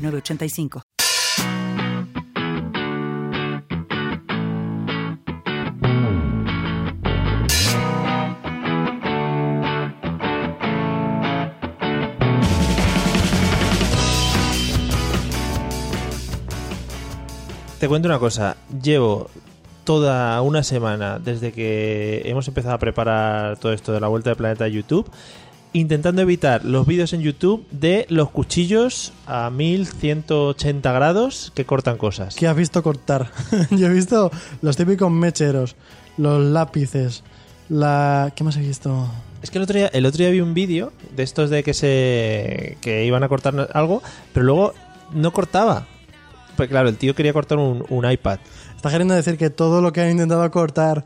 906985. Te cuento una cosa. Llevo toda una semana desde que hemos empezado a preparar todo esto de la vuelta de planeta a YouTube intentando evitar los vídeos en YouTube de los cuchillos a 1180 grados que cortan cosas. ¿Qué has visto cortar? Yo he visto los típicos mecheros, los lápices, la... ¿Qué más he visto? Es que el otro día, el otro día vi un vídeo de estos de que se que iban a cortar algo, pero luego no cortaba. Pues claro, el tío quería cortar un, un iPad. ¿Estás queriendo decir que todo lo que han intentado cortar,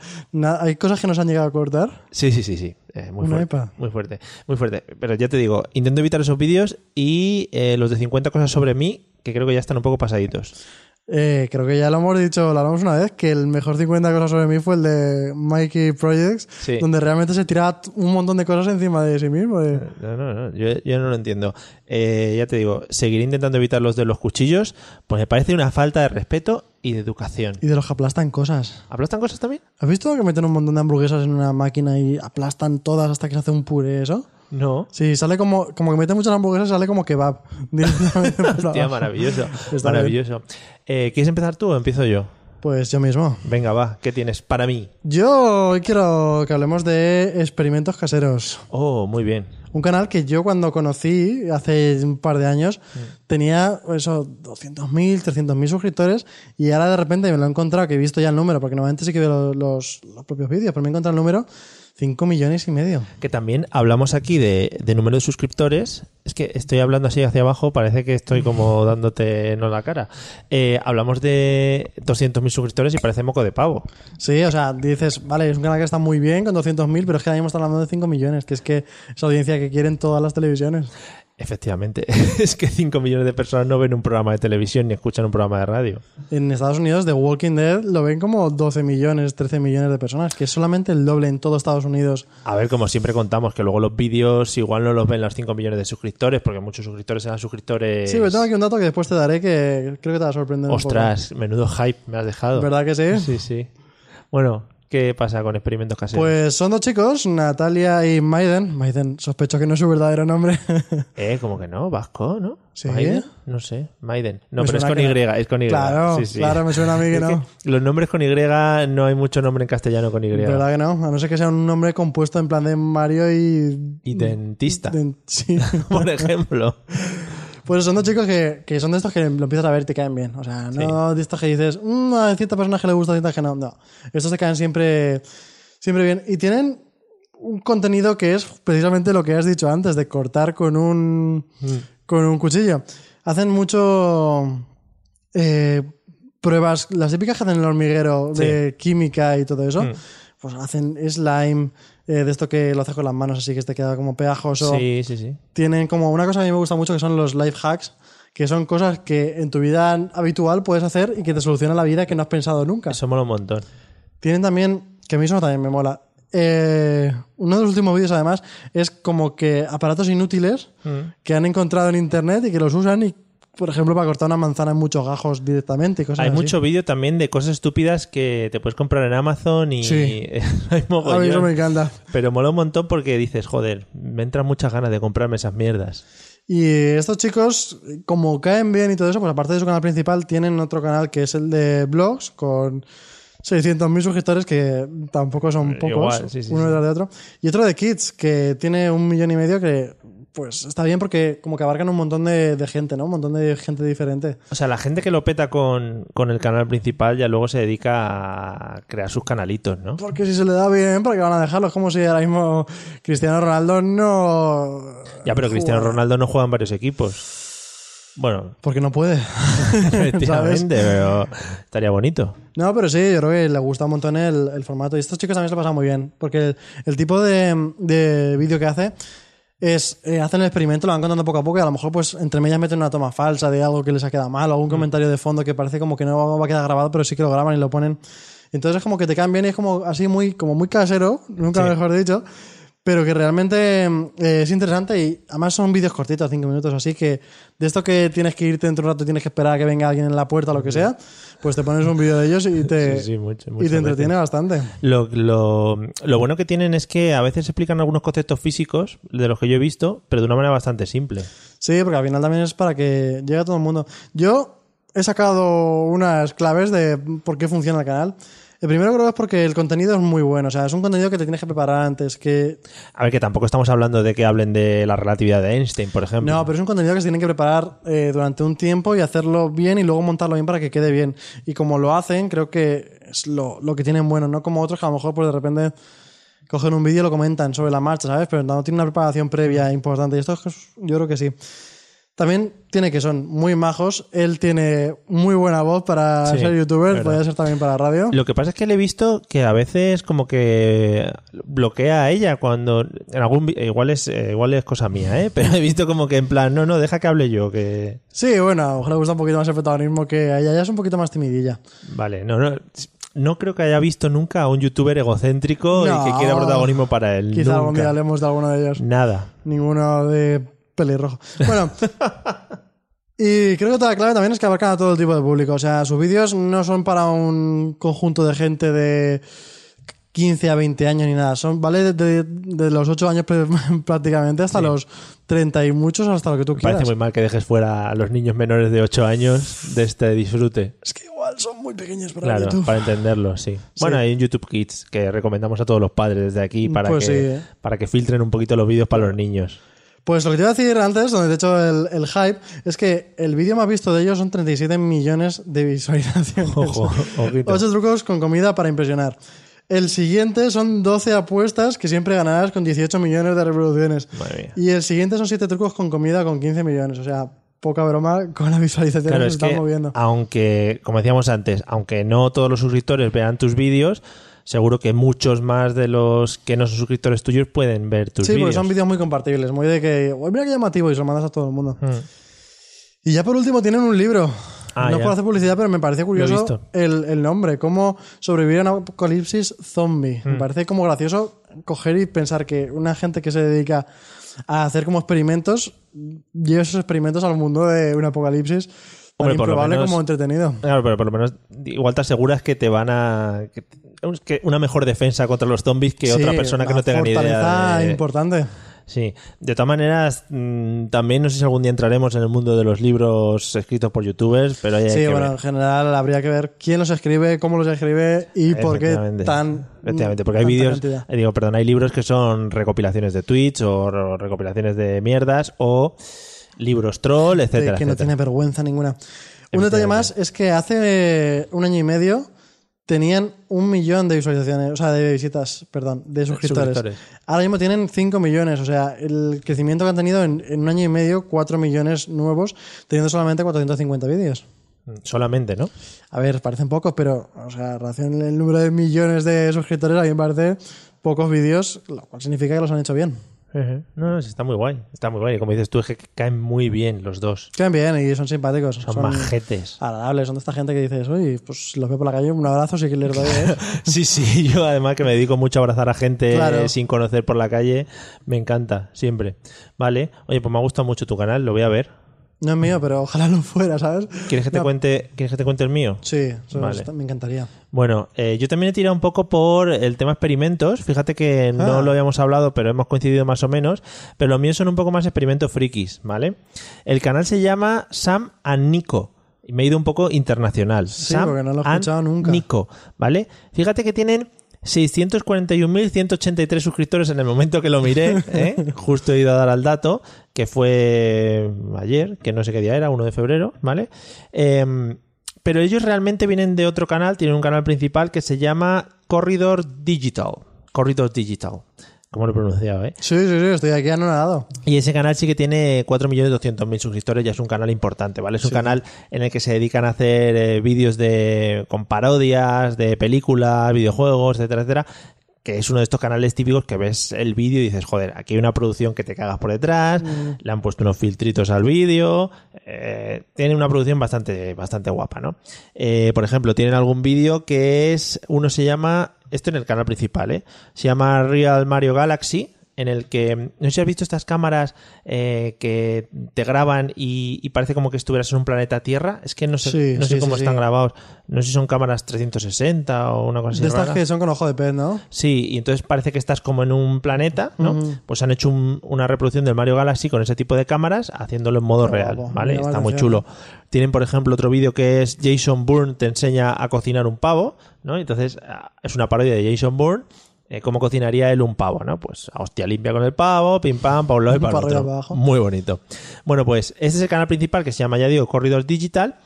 hay cosas que no se han llegado a cortar? Sí, sí, sí, sí. Eh, muy, fuerte, muy fuerte, muy fuerte. Pero ya te digo, intento evitar esos vídeos y eh, los de 50 cosas sobre mí, que creo que ya están un poco pasaditos. Eh, creo que ya lo hemos dicho, lo hablamos una vez, que el mejor 50 cosas sobre mí fue el de Mikey Projects, Sí. donde realmente se tiraba un montón de cosas encima de sí mismo. de- No, no, no, yo, yo no lo entiendo. Eh, ya te digo, seguiré intentando evitar los de los cuchillos, pues me parece una falta de respeto y de educación. Y de los que aplastan cosas. ¿Aplastan cosas también? ¿Has visto que meten un montón de hamburguesas en una máquina y aplastan todas hasta que se hace un puré eso? No. Sí, sale como, como que meten muchas hamburguesas, sale como kebab. Hostia, maravilloso. Maravilloso. Eh, ¿Quieres empezar tú o empiezo yo? Pues yo mismo. Venga, va, ¿qué tienes para mí? Yo hoy quiero que hablemos de experimentos caseros. Oh, muy bien. Un canal que yo cuando conocí hace un par de años tenía eso 200.000, 300.000 suscriptores y ahora de repente me lo he encontrado, que he visto ya el número, porque normalmente sí que veo los- los propios vídeos, pero me he encontrado el número 5 millones y medio. Que también hablamos aquí de, de número de suscriptores. Es que estoy hablando así hacia abajo, parece que estoy como dándote no la cara. Eh, hablamos de 200.000 suscriptores y parece moco de pavo. Sí, o sea, dices, vale, es un canal que está muy bien con 200.000, pero es que ahora mismo estamos hablando de 5 millones, que es que es audiencia que quieren todas las televisiones. Efectivamente, es que 5 millones de personas no ven un programa de televisión ni escuchan un programa de radio. En Estados Unidos, The Walking Dead lo ven como 12 millones, 13 millones de personas, que es solamente el doble en todo Estados Unidos. A ver, como siempre contamos, que luego los vídeos igual no los ven los 5 millones de suscriptores, porque muchos suscriptores eran suscriptores... Sí, pero tengo aquí un dato que después te daré que creo que te va a sorprender un Ostras, menudo hype me has dejado. ¿Verdad que sí? Sí, sí. Bueno, ¿qué pasa con experimentos caseros? Pues son dos chicos, Natalia y Maiden. Maiden, sospecho que no es su verdadero nombre. Eh, como que no, vasco, ¿no? Sí. ¿Maiden? No sé, Maiden. No, Me pero es con Y, que es con Y. Claro, Sí, sí. claro, me suena a mí que no. los nombres con Y no hay mucho nombre en castellano con Y. ¿Verdad que no? A no ser que sea un nombre compuesto en plan de Mario y... Y dentista, de- sí. por ejemplo. Pues son dos chicos que, que son de estos que lo empiezas a ver y te caen bien. O sea, no de estos que dices, "Mm, a ciertas personas que le gusta, a ciertas que no. No. Estos te caen siempre, siempre bien. Y tienen un contenido que es precisamente lo que has dicho antes, de cortar con un, con un cuchillo. Hacen mucho eh, pruebas, las típicas que hacen en el hormiguero de química y todo eso. Mm. Pues hacen slime, eh, de esto que lo haces con las manos así que te queda como pegajoso Sí, sí, sí. tienen como una cosa que a mí me gusta mucho que son los life hacks, que son cosas que en tu vida habitual puedes hacer y que te solucionan la vida que no has pensado nunca. Eso mola un montón. Tienen también, que a mí eso también me mola. eh, uno de los últimos vídeos además es como que aparatos inútiles que han encontrado en internet y que los usan y por ejemplo para cortar una manzana en muchos gajos directamente y cosas Hay así. mucho vídeo también de cosas estúpidas que te puedes comprar en Amazon y Sí. hay a mogollón. mí eso me encanta. Pero mola un montón porque dices, joder, me entran muchas ganas de comprarme esas mierdas. Y estos chicos, como caen bien y todo eso, pues aparte de su canal principal, tienen otro canal que es el de blogs con 600.000 suscriptores, que tampoco son pocos, Igual, sí, sí, uno sí. detrás de otro. Y otro de Kids, que tiene un millón y medio, que pues está bien porque como que abarcan un montón de, de gente, ¿no? Un montón de gente diferente. O sea, la gente que lo peta con, con el canal principal ya luego se dedica a crear sus canalitos, ¿no? Porque si se le da bien, ¿para qué van a dejarlo? Es como si ahora mismo Cristiano Ronaldo no... Ya, pero Cristiano. Ronaldo no juega en varios equipos. Bueno, Porque no puede. efectivamente, pero estaría bonito. No, pero sí, yo creo que le gusta un montón el, el formato. Y estos chicos también se lo pasan muy bien. Porque el, el tipo de, de vídeo que hace es, eh, hacen el experimento, lo van contando poco a poco y a lo mejor pues entre medias meten una toma falsa de algo que les ha quedado mal o algún comentario de fondo que parece como que no va a quedar grabado, pero sí que lo graban y lo ponen. Entonces es como que te caen bien y es como así muy, como muy casero, nunca Sí. mejor dicho, pero que realmente eh, es interesante y además son vídeos cortitos, cinco minutos, así que de esto que tienes que irte dentro de un rato y tienes que esperar a que venga alguien en la puerta o lo que sea, pues te pones un vídeo de ellos y te, Sí, sí, mucho- y te entretiene bastante. Lo, lo- lo bueno que tienen es que a veces explican algunos conceptos físicos de los que yo he visto, pero de una manera bastante simple. Sí, porque al final también es para que llegue a todo el mundo. Yo he sacado unas claves de por qué funciona el canal. El primero creo que es porque el contenido es muy bueno. O sea, es un contenido que te tienes que preparar antes. Que... A ver, que tampoco estamos hablando de que hablen de la relatividad de Einstein, por ejemplo. No, pero es un contenido que se tienen que preparar eh, durante un tiempo y hacerlo bien y luego montarlo bien para que quede bien. Y como lo hacen, creo que es lo, lo que tienen bueno. No como otros que a lo mejor pues de repente cogen un vídeo y lo comentan sobre la marcha, ¿sabes? Pero no tiene una preparación previa importante. Y esto es- yo creo que sí. También tiene que son muy majos. Él tiene muy buena voz para Sí, ser youtuber, podría ser también para radio. Lo que pasa es que le he visto que a veces como que bloquea a ella cuando en algún vi- igual es eh, igual es cosa mía, ¿eh? Pero he visto como que en plan, no, no, deja que hable yo, que Sí, bueno, a lo mejor le gusta un poquito más el protagonismo que a ella. Ella es un poquito más timidilla. vale, no, no no creo que haya visto nunca a un youtuber egocéntrico No. y que quiera protagonismo para él. Quizá algún día hablemos de alguno de ellos. Nada. Ninguno de pelirrojo. Bueno. Y creo que otra clave también es que abarcan a todo el tipo de público. O sea, sus vídeos no son para un conjunto de gente de 15 a 20 años ni nada. Son, ¿vale? De, de los 8 años pr- prácticamente hasta los 30 y muchos, hasta lo que tú Me quieras. parece muy mal que dejes fuera a los niños menores de 8 años de este disfrute. Es que igual son muy pequeños para Claro, YouTube. para entenderlo, sí. Bueno, hay un YouTube Kids que recomendamos a todos los padres desde aquí para, Pues que, sí, ¿eh? para que filtren un poquito los vídeos para los niños. Pues lo que te iba a decir antes, donde te he hecho el, el hype, es que el vídeo más visto de ellos son 37 millones de visualizaciones. Ojo, ojito. Ocho trucos con comida para impresionar. El siguiente son 12 apuestas que siempre ganarás con 18 millones de reproducciones. Madre mía. Y el siguiente son 7 trucos con comida con 15 millones. O sea, poca broma con la visualización Claro, que es se están que moviendo. aunque, como decíamos antes, aunque no todos los suscriptores vean tus vídeos, seguro que muchos más de los que no son suscriptores tuyos pueden ver tus Sí, porque vídeos. son vídeos muy compartibles. Muy de que, "Uy, mira qué llamativo, y se lo mandas a todo el mundo. Mm. Y ya por último tienen un libro. Ah, no ya. por hacer publicidad, pero me parece curioso el, el nombre. Cómo sobrevivir a un apocalipsis zombie. Mm. Me parece como gracioso coger y pensar que una gente que se dedica a hacer como experimentos lleve esos experimentos al mundo de un apocalipsis Hombre, por lo menos- como entretenido. Claro, pero por lo menos igual te aseguras que te van a... que- que una mejor defensa contra los zombies que Sí, otra persona que no tenga ni idea de... importante. Sí, de todas maneras, mm, también no sé si algún día entraremos en el mundo de los libros escritos por youtubers, pero hay Sí, que bueno, ver. en general habría que ver quién los escribe, cómo los escribe y por qué tan. Efectivamente, porque hay tanta vídeos, eh, digo, perdón, hay libros que son recopilaciones de tweets o recopilaciones de mierdas o libros troll, de etcétera, que no tiene vergüenza ninguna. Un detalle más es que hace un año y medio tenían un millón de visualizaciones, o sea, de visitas, perdón, de suscriptores. suscriptores. Ahora mismo tienen 5 millones, o sea, el crecimiento que han tenido en, en un año y medio, 4 millones nuevos, teniendo solamente 450 vídeos. Solamente, ¿no? A ver, parecen pocos, pero, o sea, relación al número de millones de suscriptores, a mí me parece pocos vídeos, lo cual significa que los han hecho bien. No, no, sí, está muy guay. Está muy guay. Y como dices tú, es que caen muy bien los dos. Quedan bien y son simpáticos. Son, majetes. agradables, son de esta gente que dices, uy, pues los veo por la calle, un abrazo sí que les doy, ¿eh? Sí, sí, yo además que me dedico mucho a abrazar a gente Claro. sin conocer por la calle, me encanta, siempre. Vale, oye, pues me ha gustado mucho tu canal, lo voy a ver. No es mío, pero ojalá lo fuera, ¿sabes? ¿Quieres que te, No. cuente, ¿quieres que te cuente el mío? Sí, Vale. está- me encantaría. Bueno, eh, yo también he tirado un poco por el tema experimentos. Fíjate que no Ah. lo habíamos hablado, pero hemos coincidido más o menos. Pero los míos son un poco más experimentos frikis, ¿vale? El canal se llama Sam and Nico. Y me he ido un poco internacional. Sí, Sam porque no lo he escuchado nunca. Nico, ¿vale? Fíjate que tienen 641.183 suscriptores en el momento que lo miré, ¿eh? justo he ido a dar al dato, que fue ayer, que no sé qué día era, 1 de febrero, ¿vale? Em, pero ellos realmente vienen de otro canal, tienen un canal principal que se llama Corridor Digital. Corridor Digital. ¿Cómo lo he pronunciado, eh? Sí, sí, sí, estoy aquí anonadado. Y ese canal sí que tiene 4.200.000 suscriptores, ya es un canal importante, ¿vale? Es un canal en el que se dedican a hacer eh, vídeos de con parodias de películas, videojuegos, etcétera, etcétera que es uno de estos canales típicos que ves el vídeo y dices, joder, aquí hay una producción que te cagas por detrás, Mm. le han puesto unos filtritos al vídeo, eh, tiene una producción bastante, bastante guapa, ¿no? Eh, por ejemplo, tienen algún vídeo que es, uno se llama, esto en el canal principal, ¿eh? Se llama Real Mario Galaxy, en el que, no sé si has visto estas cámaras eh, que te graban y, y parece como que estuvieras en un planeta Tierra, es que no sé, Sí, no sé cómo sí, están grabados, no sé si son cámaras 360 o una cosa así. De estas rara. que son con ojo de pez, ¿no? Sí, y entonces parece que estás como en un planeta, ¿no? Pues han hecho un- una reproducción del Mario Galaxy con ese tipo de cámaras, haciéndolo en modo Qué real, guapo, ¿vale? Está muy chulo. Tienen, por ejemplo, otro vídeo que es Jason Bourne te enseña a cocinar un pavo, ¿no? Entonces ah, es una parodia de Jason Bourne. Eh, ¿Cómo cocinaría él un pavo, no? Pues a hostia limpia con el pavo, pim pam, para un lado y para otro. abajo. Muy bonito. Bueno, pues este es el canal principal que se llama, ya digo, Corridors Digital.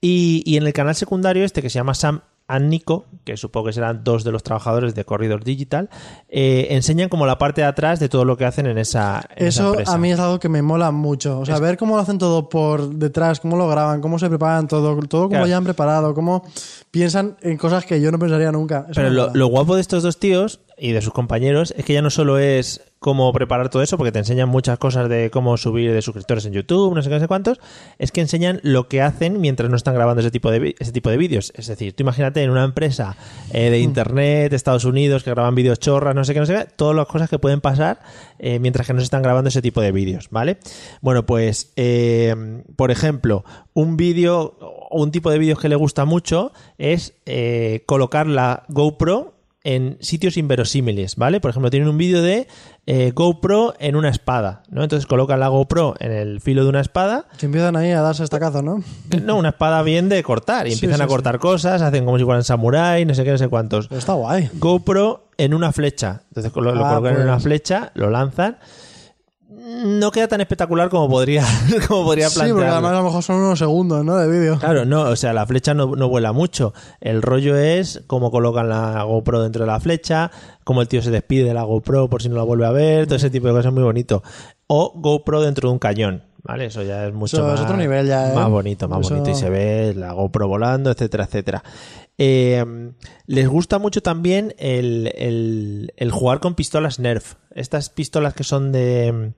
Y, y en el canal secundario este que se llama Sam and Nico, que supongo que serán dos de los trabajadores de Corridor Digital, eh, enseñan como la parte de atrás de todo lo que hacen en esa, en esa Eso empresa. a mí es algo que me mola mucho. O sea, ver cómo lo hacen todo por detrás, cómo lo graban, cómo se preparan todo, todo como Claro. ya han preparado, cómo piensan en cosas que yo no pensaría nunca. Eso Pero lo guapo de estos dos tíos y de sus compañeros es que ya no solo es cómo preparar todo eso, porque te enseñan muchas cosas de cómo subir de suscriptores en YouTube, no sé qué, no sé cuántos, es que enseñan lo que hacen mientras no están grabando ese tipo de, ese tipo de vídeos. Es decir, tú imagínate en una empresa eh, Mm. de Internet, de Estados Unidos, que graban vídeos chorras, no sé qué, no sé qué, todas las cosas que pueden pasar eh, mientras que no se están grabando ese tipo de vídeos, ¿vale? Bueno, pues, eh, por ejemplo, un vídeo o un tipo de vídeos que le gusta mucho es colocar la GoPro en sitios inverosímiles, ¿vale? Por ejemplo, tienen un vídeo de eh, GoPro en una espada, ¿no? Entonces colocan la GoPro en el filo de una espada, Que empiezan ahí a darse estacazos, ¿no? no, una espada bien de cortar, y Sí, empiezan sí, a sí. cortar cosas, hacen como si fueran samurái, no sé qué, no sé cuántos. Pero está guay. GoPro en una flecha. Entonces lo, lo Ah, colocan en pues. una flecha, lo lanzan. No queda tan espectacular como podría, como podría Sí, porque además a lo mejor son unos segundos, ¿no? De vídeo. Claro, no, o sea, la flecha no, no vuela mucho. El rollo es cómo colocan la GoPro dentro de la flecha, cómo el tío se despide de la GoPro por si no la vuelve a ver, todo ese tipo de cosas muy bonito. O GoPro dentro de un cañón, ¿vale? Eso ya es mucho Eso más, es otro nivel ya, ¿eh? más bonito, más Eso- bonito y se ve la GoPro volando, etcétera, etcétera. Eh, les gusta mucho también el, el- el jugar con pistolas Nerf. Estas pistolas que son de...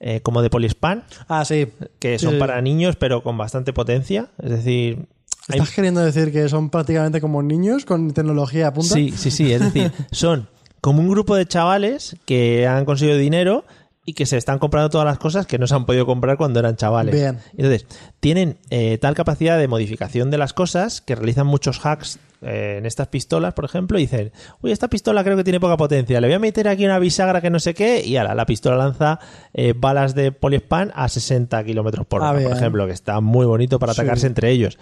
eh, como de poliespan, Ah, sí. que son sí. para niños pero con bastante potencia. Es decir, ¿Estás queriendo decir que son prácticamente como niños con tecnología a punta? Sí, sí, sí. Es decir, son como un grupo de chavales que han conseguido dinero y que se están comprando todas las cosas que no se han podido comprar cuando eran chavales. Bien. Entonces, tienen eh, tal capacidad de modificación de las cosas que realizan muchos hacks eh, en estas pistolas, por ejemplo, y dicen, uy, esta pistola creo que tiene poca potencia, le voy a meter aquí una bisagra que no sé qué, y ala, la pistola lanza eh, balas de poliespan a 60 kilómetros por Ah, hora, por bien. ejemplo, que está muy bonito para Sí. atacarse entre ellos.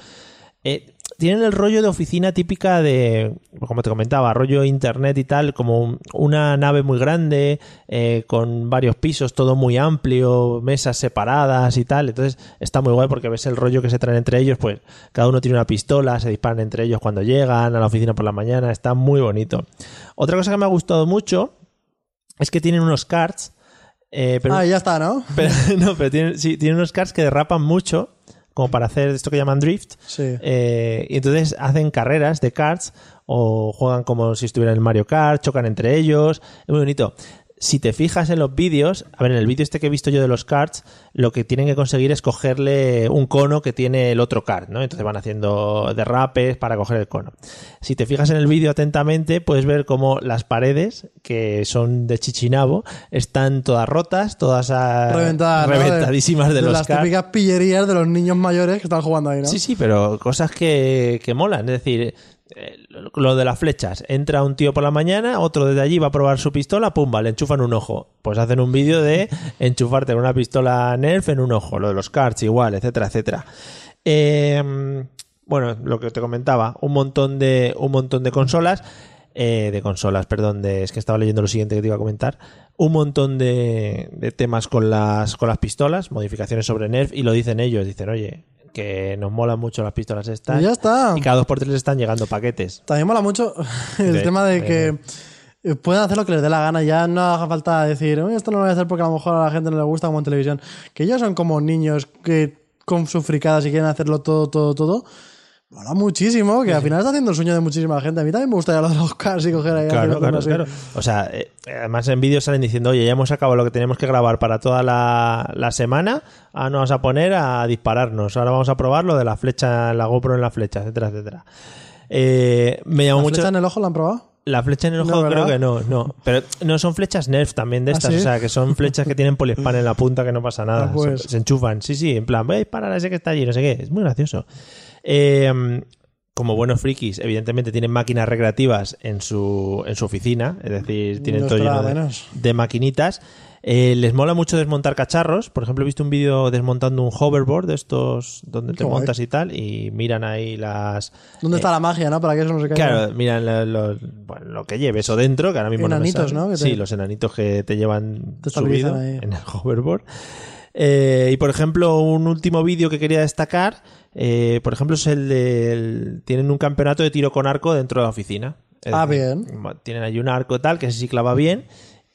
Eh, tienen el rollo de oficina típica de, como te comentaba, rollo internet y tal, como un- una nave muy grande, eh, con varios pisos, todo muy amplio, mesas separadas y tal. Entonces está muy guay porque ves el rollo que se traen entre ellos, pues cada uno tiene una pistola, se disparan entre ellos cuando llegan a la oficina por la mañana, está muy bonito. Otra cosa que me ha gustado mucho es que tienen unos cards, eh, pero Ah, ya está, ¿no? pero, no, pero tienen, sí, tienen unos cards que derrapan mucho, como para hacer esto que llaman drift. Sí. Eh, y entonces hacen carreras de karts o juegan como si estuvieran en Mario Kart, chocan entre ellos. Es muy bonito. Si te fijas en los vídeos, a ver, en el vídeo este que he visto yo de los karts, lo que tienen que conseguir es cogerle un cono que tiene el otro kart, ¿no? Entonces van haciendo derrapes para coger el cono. Si te fijas en el vídeo atentamente, puedes ver cómo las paredes, que son de chichinabo, están todas rotas, todas ah, Reventadas, ¿no? reventadísimas de, de los las típicas pillerías de los niños mayores que están jugando ahí, ¿no? Sí, sí, pero cosas que, que molan. Es decir, eh, lo- lo de las flechas. Entra un tío por la mañana, otro desde allí va a probar su pistola, pumba, le enchufan un ojo. Pues hacen un vídeo de enchufarte una pistola Nerf en un ojo. Lo de los cards igual, etcétera, etcétera. Eh, bueno, lo que te comentaba, un montón de, un montón de consolas. eh, de consolas, perdón, de, es que estaba leyendo lo siguiente que te iba a comentar. Un montón de, de temas con las, con las pistolas, modificaciones sobre Nerf, y lo dicen ellos, dicen, oye, que nos molan mucho las pistolas estas. Y ya está. Y cada dos por tres están llegando paquetes. También mola mucho el tema de que eh, pueden hacer lo que les dé la gana. Ya no haga falta decir, "Uy, esto no lo voy a hacer porque a lo mejor a la gente no le gusta como en televisión. Que ellos son como niños que con sus fricadas y quieren hacerlo todo, todo, todo. Mola muchísimo, que al final está haciendo el sueño de muchísima gente. A mí también me gustaría lo de los cars y coger ahí. Claro, claro, claro. O sea, eh, además en vídeos salen diciendo, oye, ya hemos acabado lo que tenemos que grabar para toda la, la semana, ahora nos vamos a poner a dispararnos, ahora vamos a probar lo de la flecha, la GoPro en la flecha, etcétera, etcétera. Eh, me llamó ¿La mucho... flecha en el ojo la han probado? La flecha en el No, ojo creo que no, no. Pero no son flechas Nerf también de ¿Ah, estas, sí? o sea, que son flechas que tienen poliespan en la punta que no pasa nada. Ah, pues. se, se enchufan, sí, sí, en plan, voy a disparar a ese que está allí, no sé qué. Es muy gracioso. Eh, como buenos frikis, evidentemente tienen máquinas recreativas en su, en su oficina, es decir, tienen No todo lleno de, maquinitas. Eh, les mola mucho desmontar cacharros. Por ejemplo, he visto un vídeo desmontando un hoverboard de estos donde te montas y tal, y miran ahí las. ¿Dónde está la magia, no? Para que eso no se caiga. Eh, Claro, miran lo, lo- bueno, lo que lleves o dentro, que ahora mismo Enanitos, no me Sí, los enanitos que te llevan Te subido en el hoverboard. Eh, y por ejemplo, un último vídeo que quería destacar, eh, por ejemplo, es el del... Tienen un campeonato de tiro con arco dentro de la oficina. Es Ah, decir, bien. Tienen ahí un arco tal, que sí clava bien.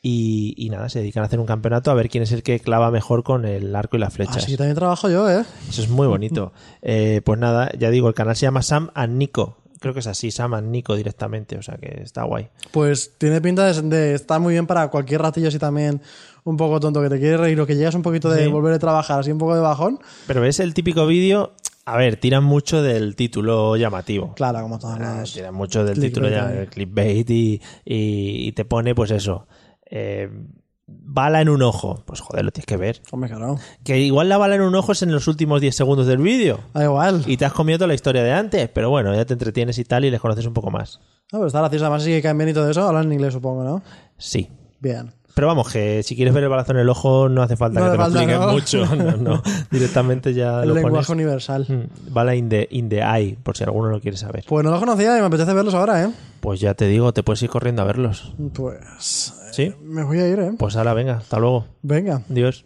Y, y nada, se dedican a hacer un campeonato a ver quién es el que clava mejor con el arco y las flechas. Así también trabajo yo, ¿eh? Eso es muy bonito. Eh, pues nada, ya digo, el canal se llama Sam and Nico. Creo que es así, Sam and Nico directamente, o sea que está guay. Pues tiene pinta de, de estar muy bien para cualquier ratillo así también un poco tonto que te quieres reír o que llegas un poquito de Sí. volver a trabajar así un poco de bajón. Pero ves el típico vídeo, a ver, tiran mucho del título llamativo. Claro, como todos Ah, los... tiran mucho del título el clickbait y, y, y te pone pues eso. eh, bala en un ojo. Pues joder, lo tienes que ver. Hombre, claro. Que igual la bala en un ojo es en los últimos 10 segundos del vídeo. Da igual. Y te has comido toda la historia de antes, pero bueno, ya te entretienes y tal y les conoces un poco más. No, pero está gracioso. Además, sí que caen bien y todo eso. Hablan en inglés, supongo, ¿no? Sí. Bien. Pero vamos, que si quieres ver el balazo en el ojo no hace falta No que te lo ¿no? mucho. No, no. Directamente ya El lo lenguaje pones. universal. Mm, Bala in the, in the eye, por si alguno lo quiere saber. Pues no los conocía y me apetece verlos ahora, ¿eh? Pues ya te digo, te puedes ir corriendo a verlos. Pues... ¿Sí? Me voy a ir, ¿eh? Pues ahora, venga, hasta luego. Venga. Adiós.